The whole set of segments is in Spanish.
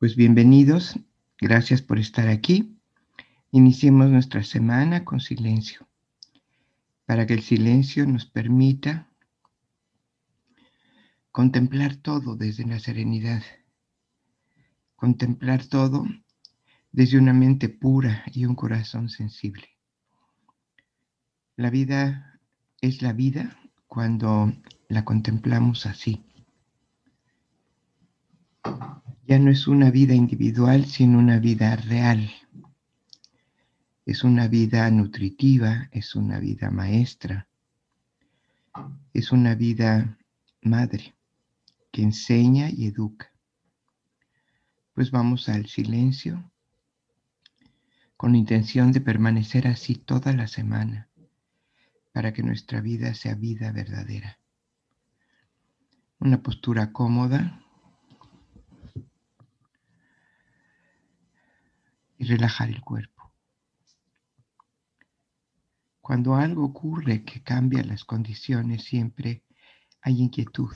Pues bienvenidos, gracias por estar aquí. Iniciemos nuestra semana con silencio, para que el silencio nos permita contemplar todo desde la serenidad, contemplar todo desde una mente pura y un corazón sensible. La vida es la vida cuando la contemplamos así ya no es una vida individual, sino una vida real. Es una vida nutritiva, es una vida maestra, es una vida madre que enseña y educa. Pues vamos al silencio con la intención de permanecer así toda la semana para que nuestra vida sea vida verdadera. Una postura cómoda, y relajar el cuerpo. Cuando algo ocurre que cambia las condiciones, siempre hay inquietud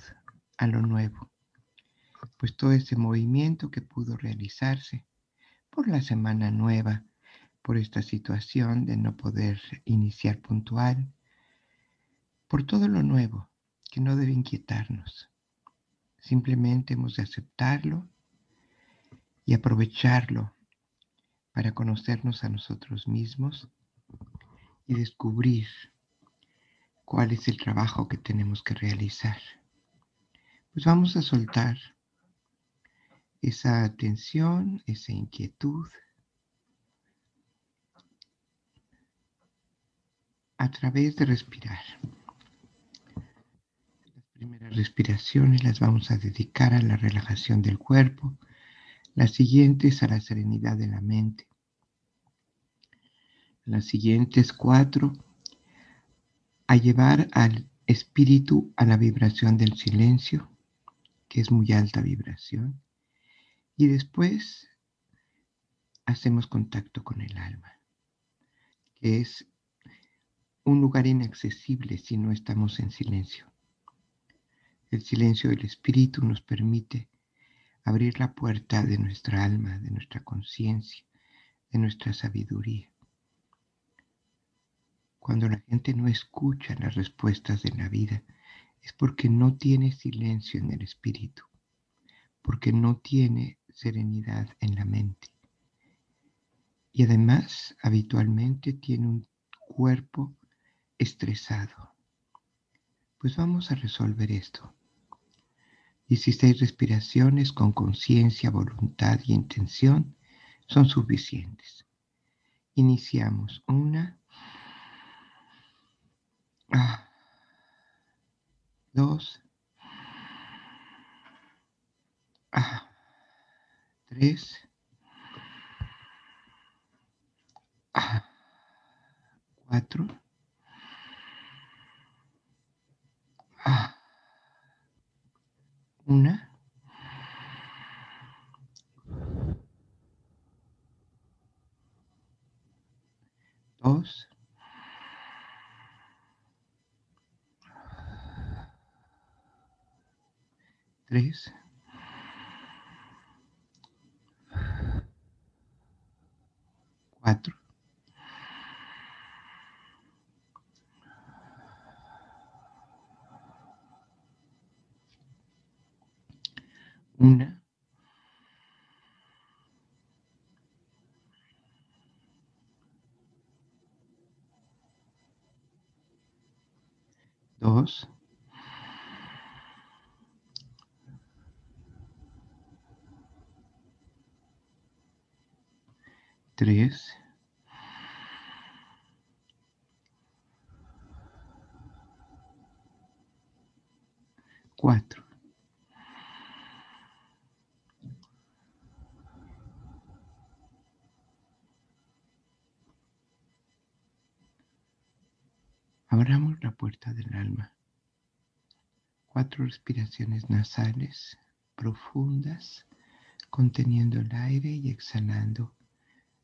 a lo nuevo, pues todo ese movimiento que pudo realizarse por la semana nueva, por esta situación de no poder iniciar puntual, por todo lo nuevo que no debe inquietarnos. Simplemente hemos de aceptarlo y aprovecharlo para conocernos a nosotros mismos y descubrir cuál es el trabajo que tenemos que realizar. Pues vamos a soltar esa tensión, esa inquietud a través de respirar. Las primeras respiraciones las vamos a dedicar a la relajación del cuerpo las siguientes a la serenidad de la mente. Las siguientes cuatro a llevar al espíritu a la vibración del silencio, que es muy alta vibración. Y después hacemos contacto con el alma, que es un lugar inaccesible si no estamos en silencio. El silencio del espíritu nos permite abrir la puerta de nuestra alma, de nuestra conciencia, de nuestra sabiduría. Cuando la gente no escucha las respuestas de la vida, es porque no tiene silencio en el espíritu, porque no tiene serenidad en la mente. Y además, habitualmente tiene un cuerpo estresado. Pues vamos a resolver esto. 16 respiraciones con conciencia, voluntad y intención son suficientes. Iniciamos. Una. Ah, dos. Ah, tres. Ah, cuatro. Una. Dos. Tres. Cuatro. Una. Tres. Cuatro. Abramos la puerta del alma. Cuatro respiraciones nasales profundas, conteniendo el aire y exhalando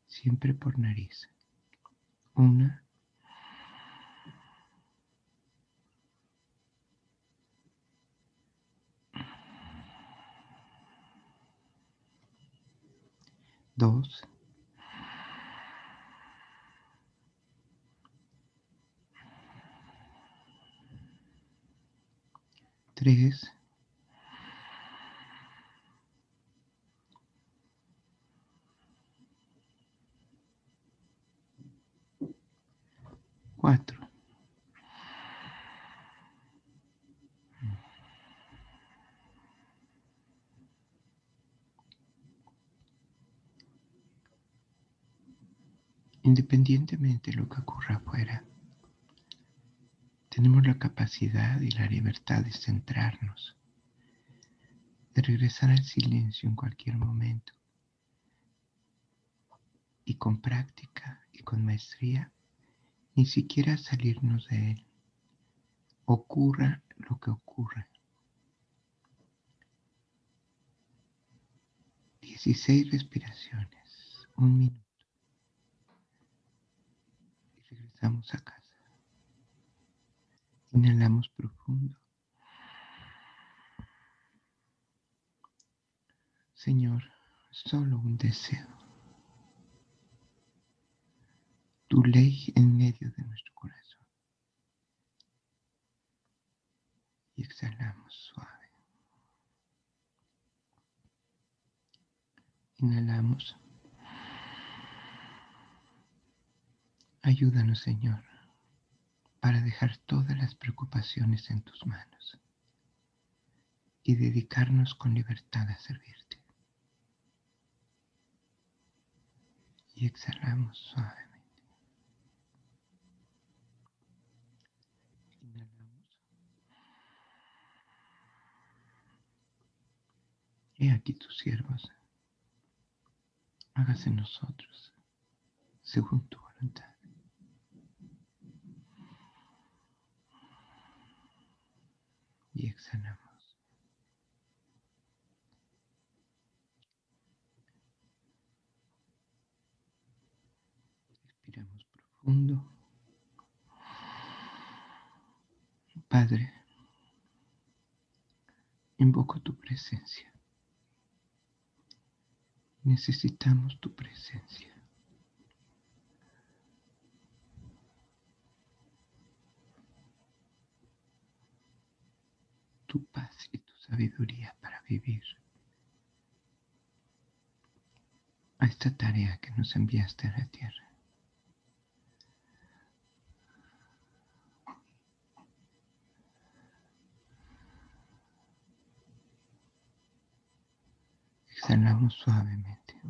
siempre por nariz. Una. dos, tres, cuatro. Independientemente de lo que ocurra afuera, tenemos la capacidad y la libertad de centrarnos, de regresar al silencio en cualquier momento y con práctica y con maestría ni siquiera salirnos de él, ocurra lo que ocurra. 16 respiraciones, un minuto. Y regresamos a casa. Inhalamos profundo. Señor, solo un deseo. tu ley en medio de nuestro corazón. Y exhalamos suave. Inhalamos. Ayúdanos, Señor, para dejar todas las preocupaciones en tus manos y dedicarnos con libertad a servirte. Y exhalamos suave. He aquí tus siervos, hágase nosotros según tu voluntad. Y exhalamos. Respiramos profundo. Padre, invoco tu presencia. Necesitamos tu presencia. Tu paz y tu sabiduría para vivir a esta tarea que nos enviaste a la tierra. Exhalamos suavemente.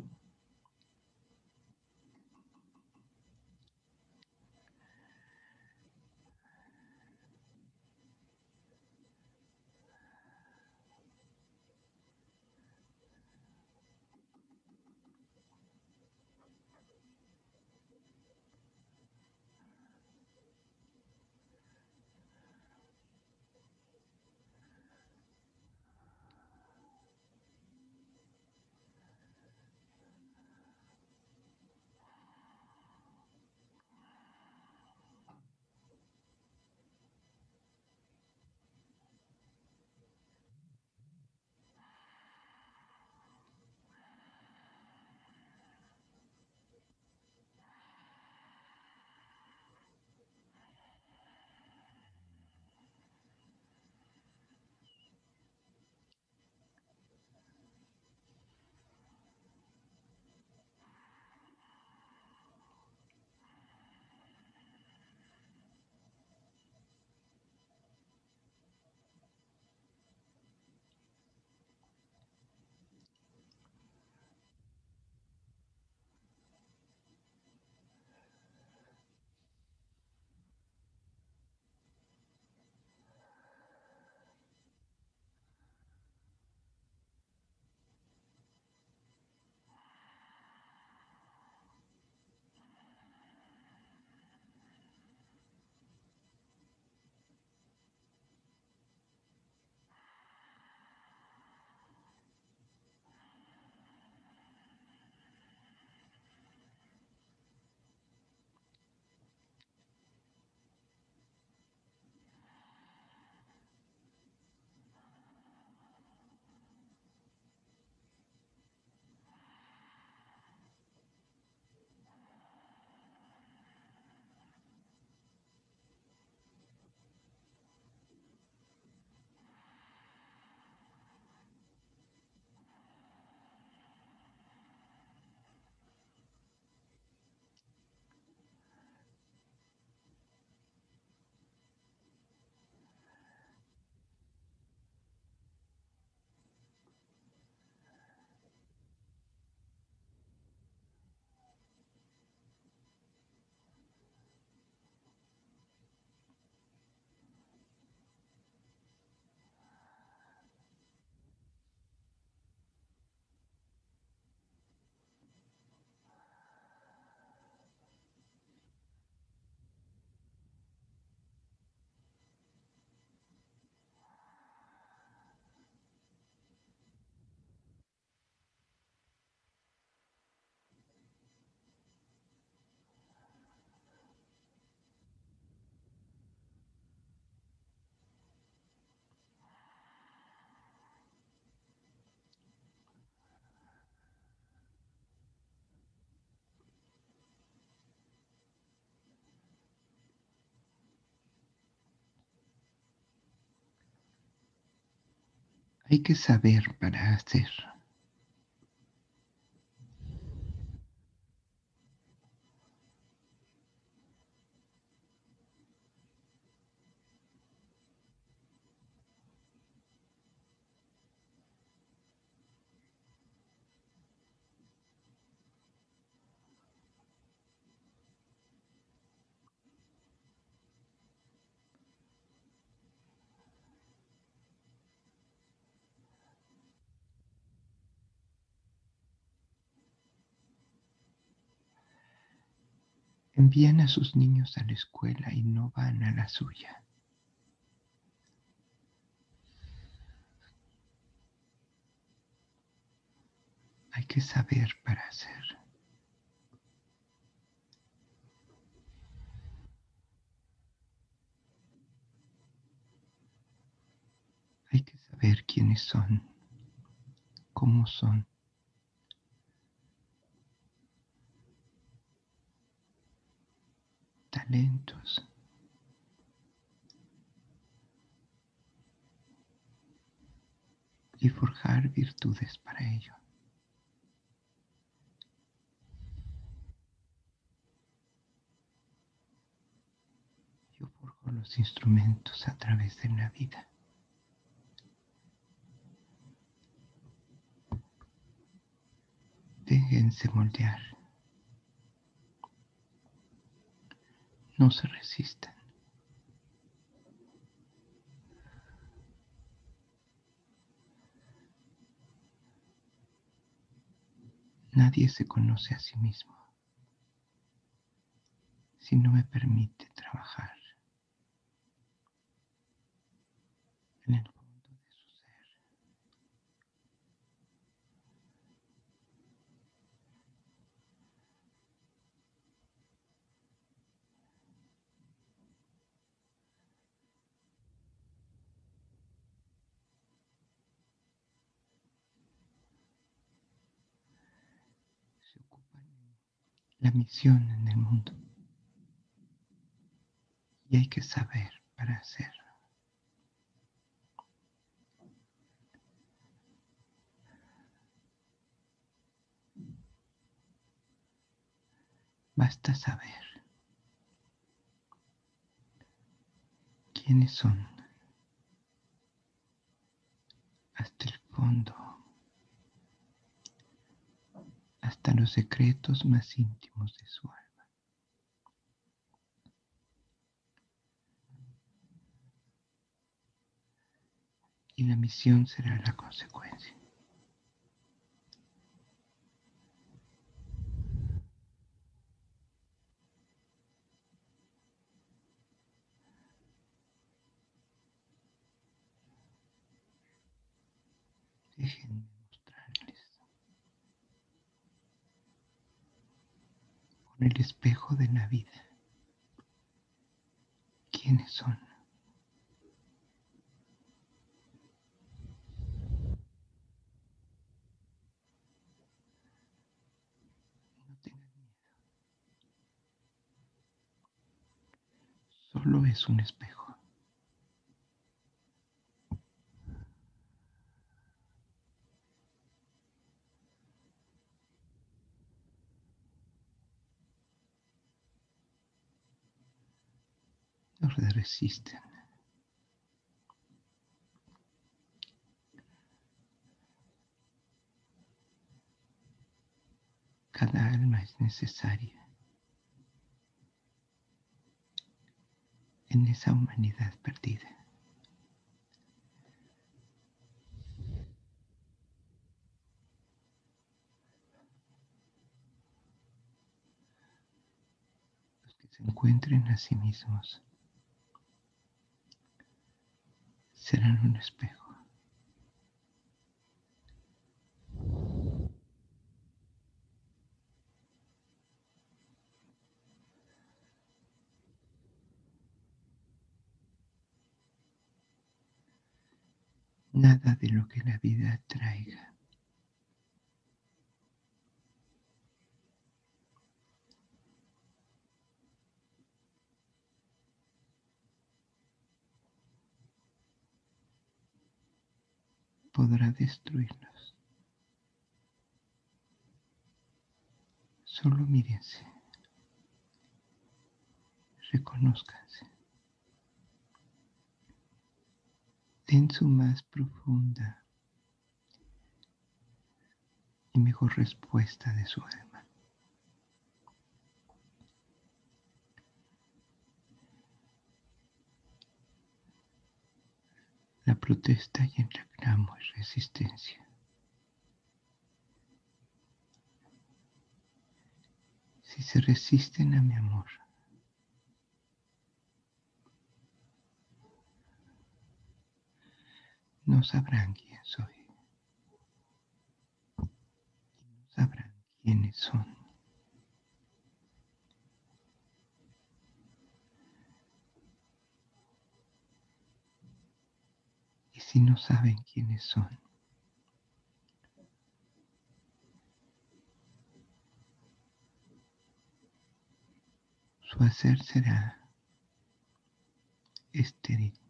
Hay que saber para hacer. Envían a sus niños a la escuela y no van a la suya. Hay que saber para hacer. Hay que saber quiénes son, cómo son. Talentos. y forjar virtudes para ello. Yo forjo los instrumentos a través de la vida. Déjense moldear. No se resistan. Nadie se conoce a sí mismo si no me permite trabajar la misión en el mundo. Y hay que saber para hacerlo. Basta saber quiénes son hasta el fondo hasta los secretos más íntimos de su alma. Y la misión será la consecuencia. El espejo de la vida. ¿Quiénes son? No tengan miedo. Solo es un espejo. Resisten. Cada alma es necesaria en esa humanidad perdida. Se encuentren a sí mismos serán un espejo. Nada de lo que la vida traiga podrá destruirnos. Solo mírense, reconózcanse. Den su más profunda y mejor respuesta de su alma. Protesta y el reclamo es resistencia. Si se resisten a mi amor, no sabrán quién soy. Y no sabrán quiénes son. Si no saben quiénes son, su hacer será estéril.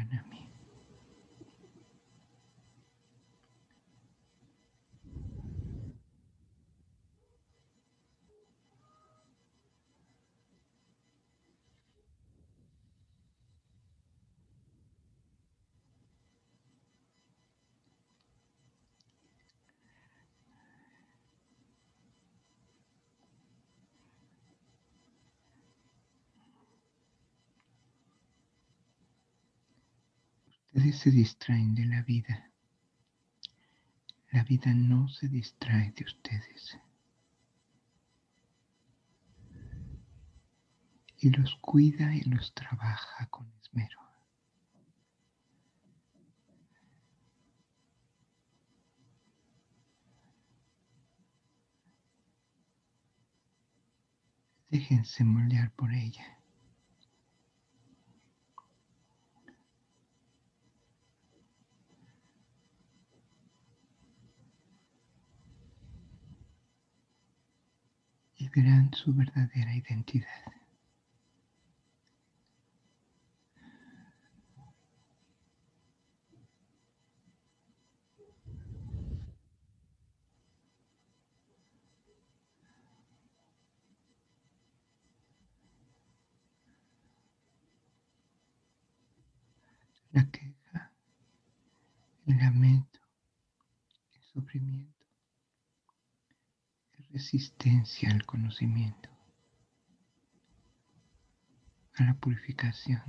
Hasta que vuelvan Ustedes se distraen de la vida. La vida no se distrae de ustedes. Y los cuida y los trabaja con esmero. Déjense moldear por ella. Verán su verdadera identidad. La queja, el lamento, el sufrimiento resistencia al conocimiento, a la purificación.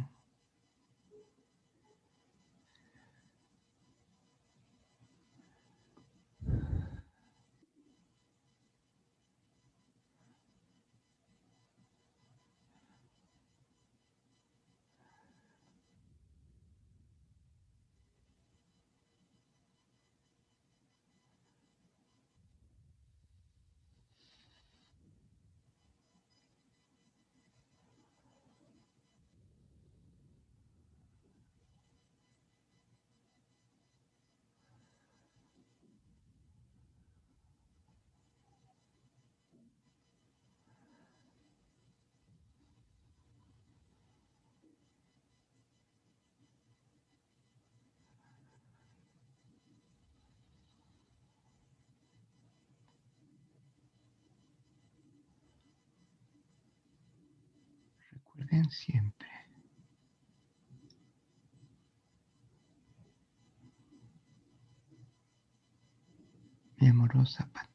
Recuerden siempre mi amorosa paternidad.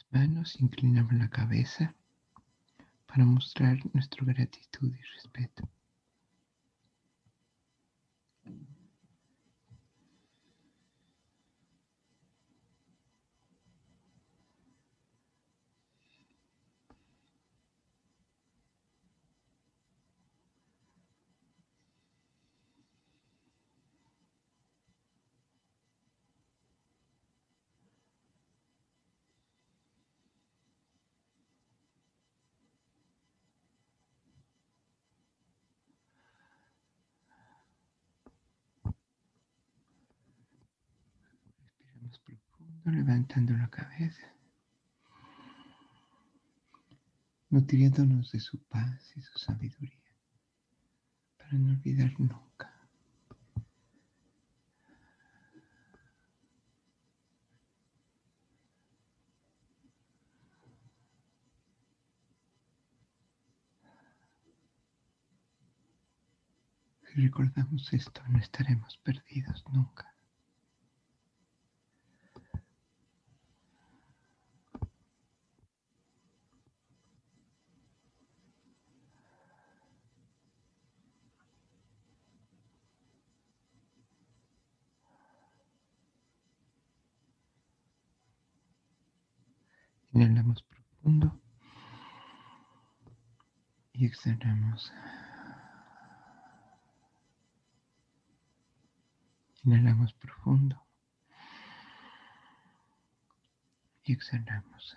Las manos, inclinamos la cabeza para mostrar nuestra gratitud y respeto. Profundo, levantando la cabeza, nutriéndonos de su paz y su sabiduría, para no olvidar nunca. Si recordamos esto, no estaremos perdidos nunca. Inhalamos profundo y exhalamos. Inhalamos profundo y exhalamos.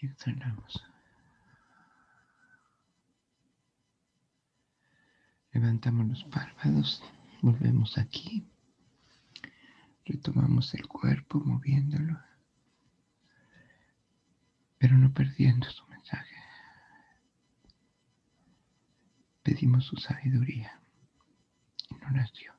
Y exhalamos. Levantamos los párpados, volvemos aquí, retomamos el cuerpo moviéndolo, pero no perdiendo su mensaje. Pedimos su sabiduría en oración.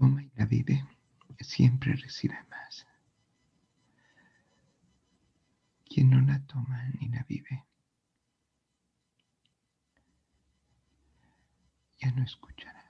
Toma y la vive, siempre recibe más. Quien no la toma ni la vive, ya no escuchará.